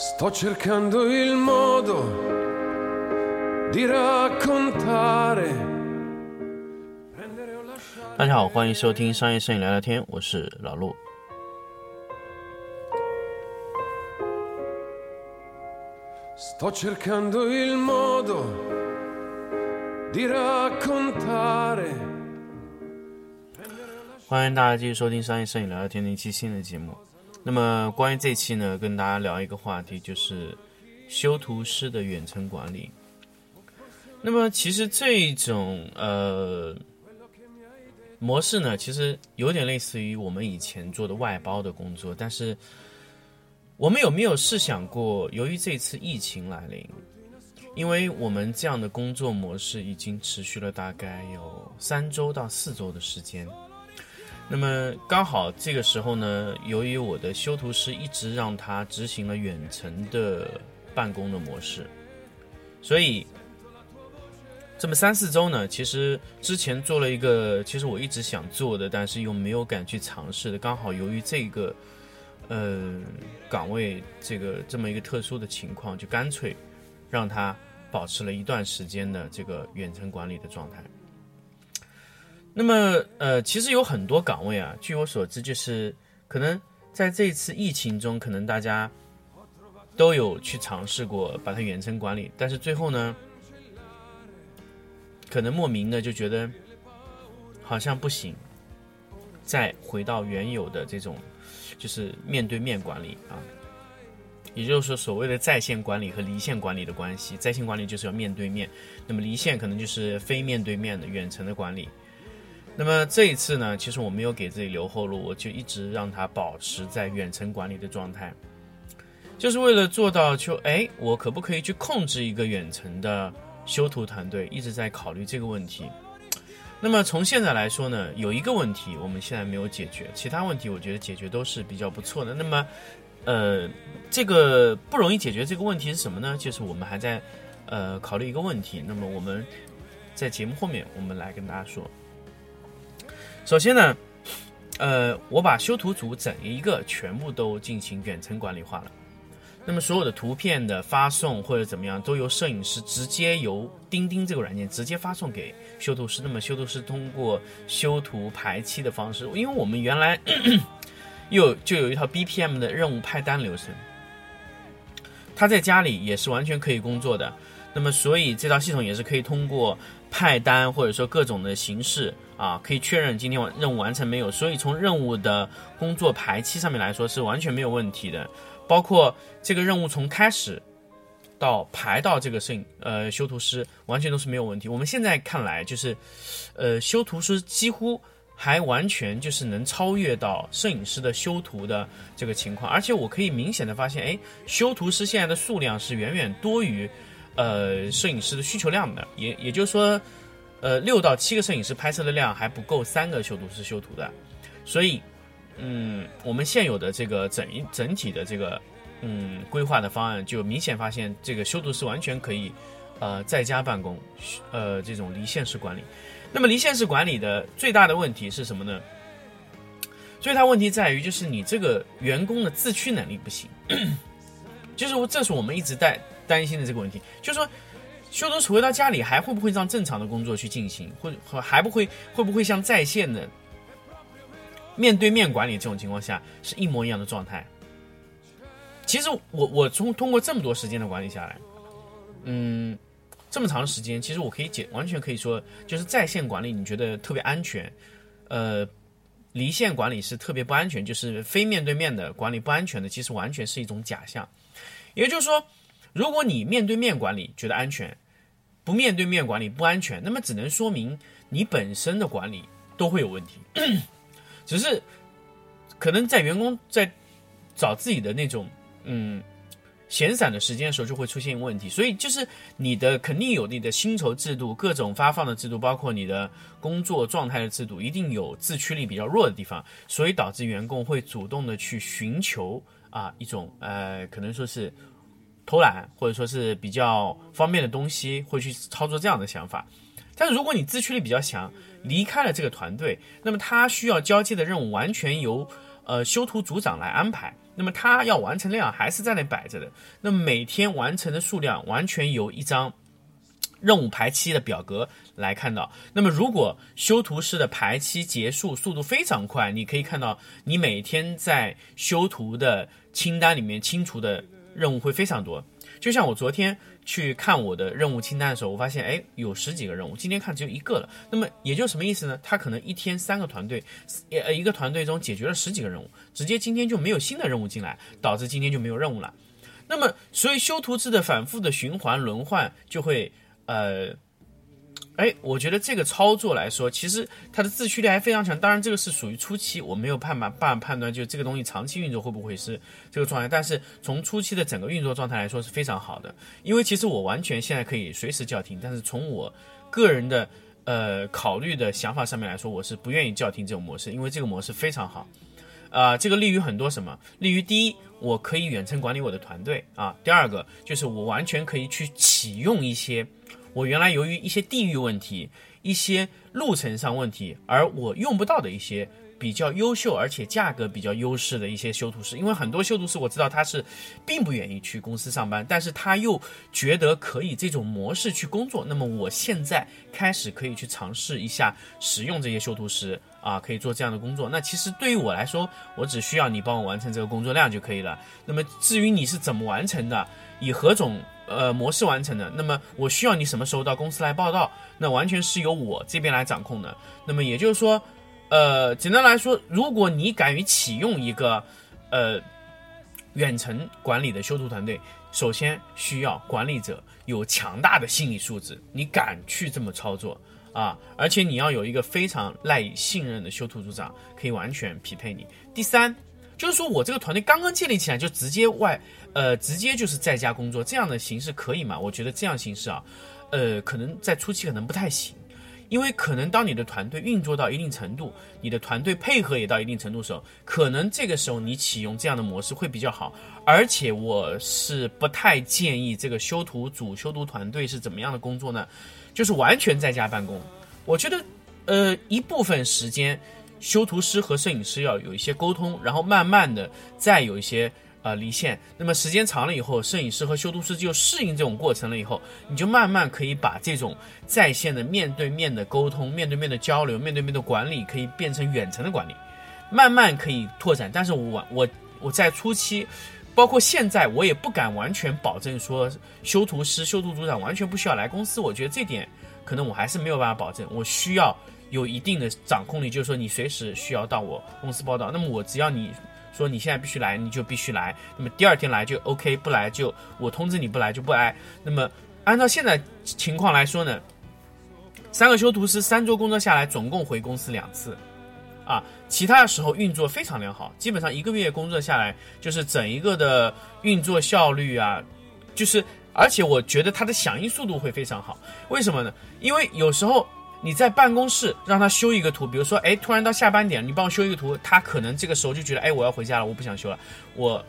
Sto cercando il modo di raccontare. O lasciare. 大家好，欢迎收听商业摄影聊聊天，我是老陆。Sto cercando il modo di raccontare. 欢迎大家继续收听商业摄影聊聊天的一期新的节目。那么关于这期呢，跟大家聊一个话题，就是修图师的远程管理。那么其实这种呃模式呢，其实有点类似于我们以前做的外包的工作，但是我们有没有试想过，由于这次疫情来临，因为我们这样的工作模式已经持续了大概有三周到四周的时间。那么刚好这个时候呢，由于我的修图师一直让他执行了远程的办公的模式，所以这么三四周呢，其实之前做了一个，其实我一直想做的，但是又没有敢去尝试的。刚好由于这个呃岗位这个这么一个特殊的情况，就干脆让他保持了一段时间的这个远程管理的状态。那么，呃，其实有很多岗位啊，据我所知，就是可能在这次疫情中，可能大家都有去尝试过把它远程管理，但是最后呢，可能莫名的就觉得好像不行，再回到原有的这种就是面对面管理啊，也就是说所谓的在线管理和离线管理的关系，在线管理就是要面对面，那么离线可能就是非面对面的远程的管理。那么这一次呢，其实我没有给自己留后路，我就一直让它保持在远程管理的状态，就是为了做到就哎，我可不可以去控制一个远程的修图团队，一直在考虑这个问题。那么从现在来说呢，有一个问题我们现在没有解决，其他问题我觉得解决都是比较不错的。那么，呃，这个不容易解决这个问题是什么呢？就是我们还在呃考虑一个问题。那么我们在节目后面我们来跟大家说。首先呢，呃，我把修图组整一个全部都进行远程管理化了。那么所有的图片的发送或者怎么样，都由摄影师直接由钉钉这个软件直接发送给修图师。那么修图师通过修图排期的方式，因为我们原来 有就有一套 BPM 的任务派单流程，他在家里也是完全可以工作的。那么所以这套系统也是可以通过派单或者说各种的形式啊，可以确认今天任务完成没有。所以从任务的工作排期上面来说是完全没有问题的。包括这个任务从开始到排到这个摄影呃修图师，完全都是没有问题。我们现在看来就是，呃修图师几乎还完全就是能超越到摄影师的修图的这个情况，而且我可以明显的发现，哎，修图师现在的数量是远远多于呃摄影师的需求量的，也也就是说，呃六到七个摄影师拍摄的量还不够三个修图师修图的，所以。嗯，我们现有的这个整一整体的这个嗯规划的方案，就明显发现这个修图师完全可以，呃，在家办公，呃，这种离线式管理。那么离线式管理的最大的问题是什么呢？最大问题在于就是你这个员工的自驱能力不行，就是这是我们一直在担心的这个问题，就是说修图师回到家里还会不会让正常的工作去进行，或者还不会会不会像在线的。面对面管理这种情况下是一模一样的状态。其实我我从通过这么多时间的管理下来，嗯，这么长时间，其实我可以解完全可以说，就是在线管理你觉得特别安全，呃，离线管理是特别不安全，就是非面对面的管理不安全的，其实完全是一种假象。也就是说，如果你面对面管理觉得安全，不面对面管理不安全，那么只能说明你本身的管理都会有问题。只是，可能在员工在找自己的那种嗯闲散的时间的时候，就会出现问题。所以就是你的肯定有你的薪酬制度、各种发放的制度，包括你的工作状态的制度，一定有自驱力比较弱的地方，所以导致员工会主动的去寻求啊一种呃可能说是偷懒或者说是比较方便的东西，会去操作这样的想法。但是如果你自驱力比较强，离开了这个团队，那么他需要交接的任务完全由呃修图组长来安排。那么他要完成量还是在那摆着的。那么每天完成的数量完全由一张任务排期的表格来看到。那么如果修图师的排期结束速度非常快，你可以看到你每天在修图的清单里面清除的任务会非常多。就像我昨天去看我的任务清单的时候，我发现哎有十几个任务，今天看只有一个了。那么也就什么意思呢？他可能一天三个团队，呃一个团队中解决了十几个任务，直接今天就没有新的任务进来，导致今天就没有任务了。那么所以修图制的反复的循环轮换就会呃。哎，我觉得这个操作来说，其实它的自驱力还非常强。当然，这个是属于初期，我没有办法办法判断，就这个东西长期运作会不会是这个状态。但是从初期的整个运作状态来说是非常好的。因为其实我完全现在可以随时叫停，但是从我个人的呃考虑的想法上面来说，我是不愿意叫停这种模式，因为这个模式非常好。啊，这个利于很多什么？利于第一，我可以远程管理我的团队啊；第二个就是我完全可以去启用一些。我原来由于一些地域问题、一些路程上问题，而我用不到的一些比较优秀而且价格比较优势的一些修图师，因为很多修图师我知道他是并不愿意去公司上班，但是他又觉得可以这种模式去工作。那么我现在开始可以去尝试一下使用这些修图师啊，可以做这样的工作。那其实对于我来说，我只需要你帮我完成这个工作量就可以了。那么至于你是怎么完成的，以何种？呃，模式完成的，那么我需要你什么时候到公司来报道？那完全是由我这边来掌控的。那么也就是说，呃，简单来说，如果你敢于启用一个呃远程管理的修图团队，首先需要管理者有强大的心理素质，你敢去这么操作啊？而且你要有一个非常赖以信任的修图组长，可以完全匹配你。第三，就是说我这个团队刚刚建立起来，就直接外。呃，直接就是在家工作这样的形式可以吗？我觉得这样形式啊，呃，可能在初期可能不太行，因为可能当你的团队运作到一定程度，你的团队配合也到一定程度的时候，可能这个时候你启用这样的模式会比较好。而且我是不太建议这个修图组、修图团队是怎么样的工作呢？就是完全在家办公。我觉得，呃，一部分时间修图师和摄影师要有一些沟通，然后慢慢的再有一些。呃，离线。那么时间长了以后，摄影师和修图师就适应这种过程了以后，你就慢慢可以把这种在线的面对面的沟通、面对面的交流、面对面的管理，可以变成远程的管理，慢慢可以拓展。但是我我我在初期，包括现在，我也不敢完全保证说修图师、修图组长完全不需要来公司。我觉得这点可能我还是没有办法保证。我需要有一定的掌控力，就是说你随时需要到我公司报道。那么我只要你。说你现在必须来，你就必须来。那么第二天来就 OK，不来就我通知你不来就不来。那么按照现在情况来说呢，三个修图师三周工作下来，总共回公司两次，啊，其他的时候运作非常良好。基本上一个月工作下来，就是整一个的运作效率啊，就是而且我觉得它的响应速度会非常好。为什么呢？因为有时候。你在办公室让他修一个图，比如说，哎，突然到下班点，你帮我修一个图，他可能这个时候就觉得，哎，我要回家了，我不想修了，我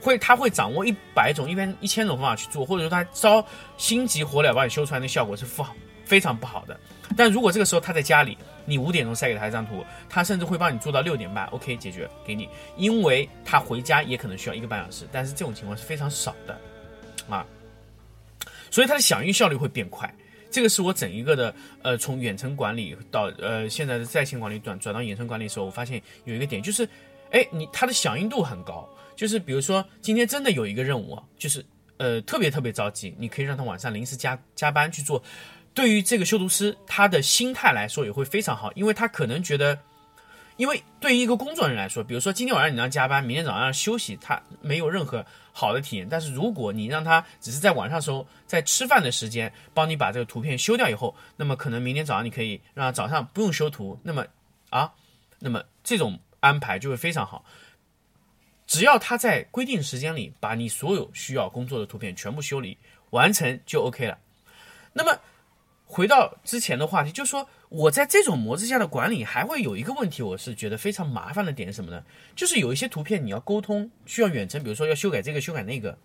会，他会掌握一百种、一边一千种方法去做，或者说他烧心急火燎把你修出来，那效果是不好，非常不好的。但如果这个时候他在家里，你五点钟塞给他一张图，他甚至会帮你做到六点半，OK，解决给你，因为他回家也可能需要一个半小时，但是这种情况是非常少的，啊，所以它的响应效率会变快。这个是我整一个的，呃，从远程管理到呃现在的在线管理转转到远程管理的时候，我发现有一个点就是，哎，你它的响应度很高，就是比如说今天真的有一个任务，就是呃特别特别着急，你可以让他晚上临时加加班去做，对于这个修图师他的心态来说也会非常好，因为他可能觉得。因为对于一个工作人来说，比如说今天晚上你让加班，明天早上休息，他没有任何好的体验。但是如果你让他只是在晚上时候在吃饭的时间帮你把这个图片修掉以后，那么可能明天早上你可以让他早上不用修图，那么啊，那么这种安排就会非常好。只要他在规定时间里把你所有需要工作的图片全部修理完成就 OK 了。那么。回到之前的话题，就是说我在这种模式下的管理还会有一个问题，我是觉得非常麻烦的点是什么呢？就是有一些图片你要沟通需要远程，比如说要修改这个修改那个，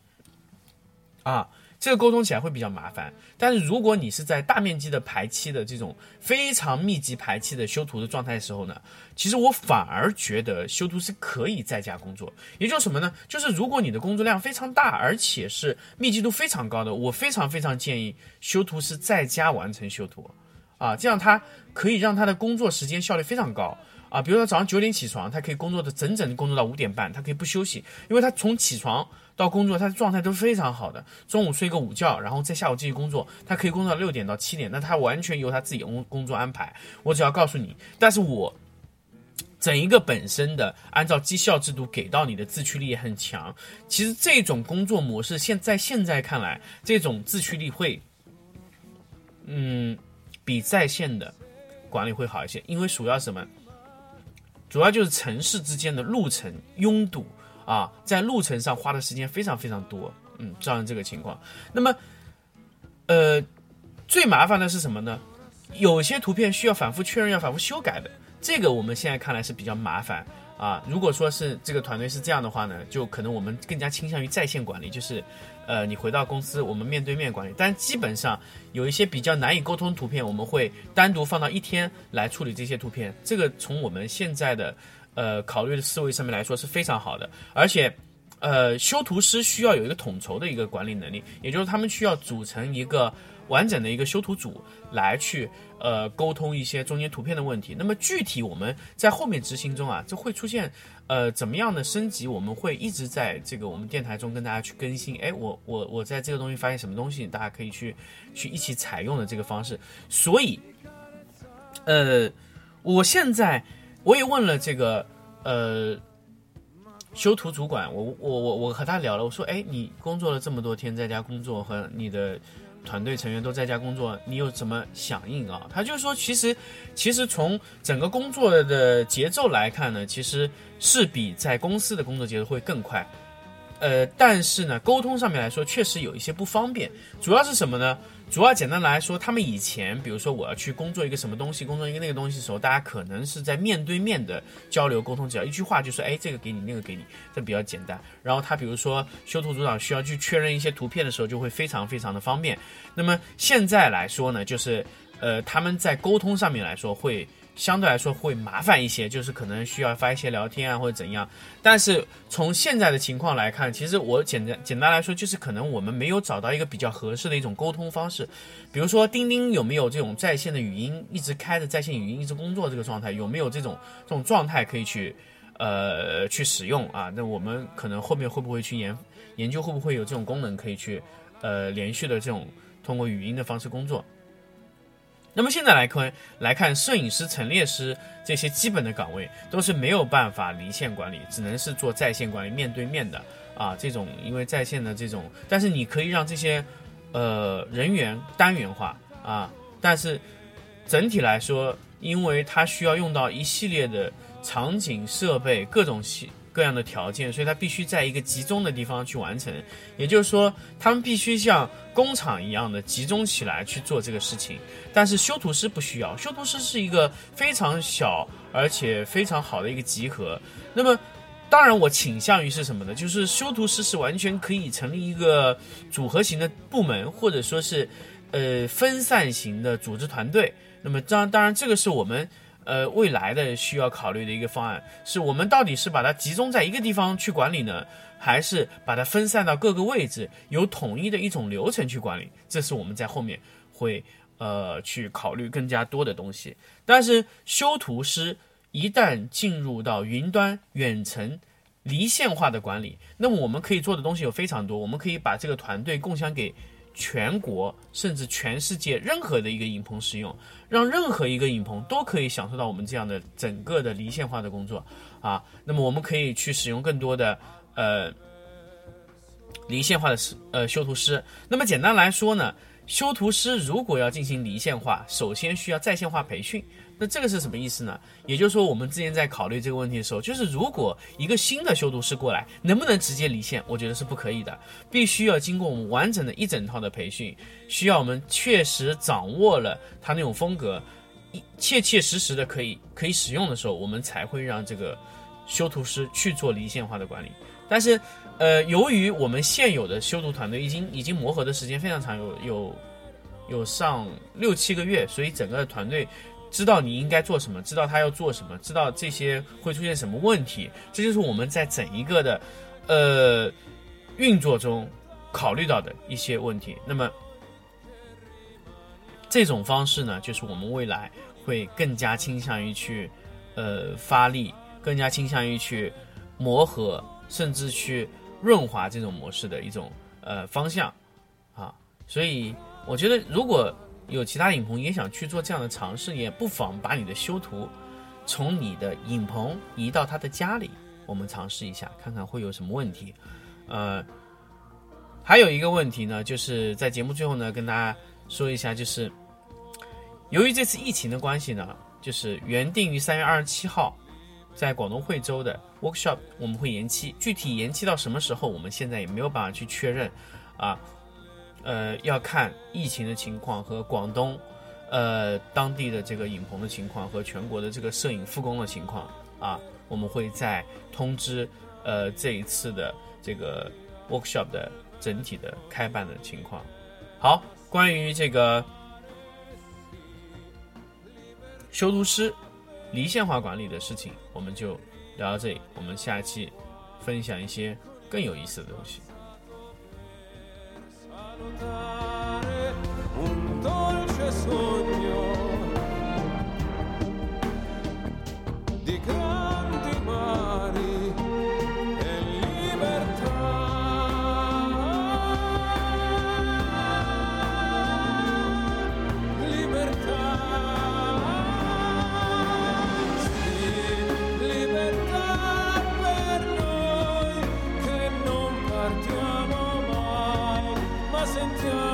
啊，这个沟通起来会比较麻烦。但是如果你是在大面积的排期的这种非常密集排期的修图的状态的时候呢，其实我反而觉得修图师可以在家工作。也就是什么呢？就是如果你的工作量非常大，而且是密集度非常高的，我非常非常建议修图师在家完成修图，啊，这样他可以让他的工作时间效率非常高。啊，比如说早上九点起床，他可以工作的整整工作到五点半，他可以不休息，因为他从起床到工作，他的状态都是非常好的。中午睡个午觉，然后在下午继续工作，他可以工作到六点到七点，那他完全由他自己工工作安排。我只要告诉你，但是我整一个本身的按照绩效制度给到你的自驱力也很强。其实这种工作模式现在现在看来，这种自驱力会，嗯，比在线的管理会好一些，因为主要什么？主要就是城市之间的路程拥堵啊，在路程上花的时间非常非常多，嗯，造成这个情况。那么，呃，最麻烦的是什么呢？有些图片需要反复确认，要反复修改的，这个我们现在看来是比较麻烦啊。如果说是这个团队是这样的话呢，就可能我们更加倾向于在线管理，就是。呃，你回到公司，我们面对面管理，但基本上有一些比较难以沟通图片，我们会单独放到一天来处理这些图片。这个从我们现在的呃考虑的思维上面来说是非常好的，而且呃修图师需要有一个统筹的一个管理能力，也就是他们需要组成一个完整的一个修图组来去。呃，沟通一些中间图片的问题。那么具体我们在后面执行中啊，就会出现呃怎么样的升级？我们会一直在这个我们电台中跟大家去更新。哎，我我我在这个东西发现什么东西，大家可以去去一起采用的这个方式。所以，呃，我现在我也问了这个呃修图主管，我我我我和他聊了，我说，哎，你工作了这么多天在家工作和你的。团队成员都在家工作，你有什么响应啊？他就说，其实，其实从整个工作的节奏来看呢，其实是比在公司的工作节奏会更快。呃，但是呢，沟通上面来说，确实有一些不方便。主要是什么呢？主要简单来说，他们以前，比如说我要去工作一个什么东西，工作一个那个东西的时候，大家可能是在面对面的交流沟通，只要一句话就说，哎，这个给你，那个给你，这比较简单。然后他比如说修图组长需要去确认一些图片的时候，就会非常非常的方便。那么现在来说呢，就是呃，他们在沟通上面来说会。相对来说会麻烦一些，就是可能需要发一些聊天啊或者怎样。但是从现在的情况来看，其实我简单简单来说，就是可能我们没有找到一个比较合适的一种沟通方式。比如说钉钉有没有这种在线的语音一直开着，在线语音一直工作这个状态，有没有这种这种状态可以去呃去使用啊？那我们可能后面会不会去研研究会不会有这种功能可以去呃连续的这种通过语音的方式工作？那么现在来看，来看摄影师、陈列师这些基本的岗位都是没有办法离线管理，只能是做在线管理，面对面的啊。这种因为在线的这种，但是你可以让这些呃人员单元化啊。但是整体来说，因为它需要用到一系列的场景设备，各种系。各样的条件，所以它必须在一个集中的地方去完成。也就是说，他们必须像工厂一样的集中起来去做这个事情。但是修图师不需要，修图师是一个非常小而且非常好的一个集合。那么，当然我倾向于是什么呢？就是修图师是完全可以成立一个组合型的部门，或者说是呃分散型的组织团队。那么，当当然这个是我们。呃，未来的需要考虑的一个方案是我们到底是把它集中在一个地方去管理呢，还是把它分散到各个位置，有统一的一种流程去管理？这是我们在后面会呃去考虑更加多的东西。但是修图师一旦进入到云端远程离线化的管理，那么我们可以做的东西有非常多，我们可以把这个团队共享给。全国甚至全世界任何的一个影棚使用，让任何一个影棚都可以享受到我们这样的整个的离线化的工作啊。那么我们可以去使用更多的呃离线化的师呃修图师。那么简单来说呢，修图师如果要进行离线化，首先需要在线化培训。那这个是什么意思呢？也就是说，我们之前在考虑这个问题的时候，就是如果一个新的修图师过来，能不能直接离线？我觉得是不可以的，必须要经过我们完整的一整套的培训，需要我们确实掌握了他那种风格，一切切实实的可以可以使用的时候，我们才会让这个修图师去做离线化的管理。但是呃，由于我们现有的修图团队已经已经磨合的时间非常长，有有有上六七个月，所以整个团队知道你应该做什么，知道他要做什么，知道这些会出现什么问题，这就是我们在整一个的呃运作中考虑到的一些问题。那么这种方式呢，就是我们未来会更加倾向于去呃发力，更加倾向于去磨合，甚至去润滑这种模式的一种呃方向啊。所以我觉得，如果有其他影棚也想去做这样的尝试，也不妨把你的修图从你的影棚移到他的家里，我们尝试一下，看看会有什么问题。呃，还有一个问题呢，就是在节目最后呢，跟大家。说一下，就是由于这次疫情的关系呢，就是原定于三月二十七号在广东惠州的 workshop 我们会延期，具体延期到什么时候，我们现在也没有办法去确认啊。呃要看疫情的情况和广东呃当地的这个影棚的情况和全国的这个摄影复工的情况啊，我们会再通知呃这一次的这个 workshop 的整体的开办的情况。好。关于这个修图师离线化管理的事情，我们就聊到这里。我们下期分享一些更有意思的东西。lontano and time.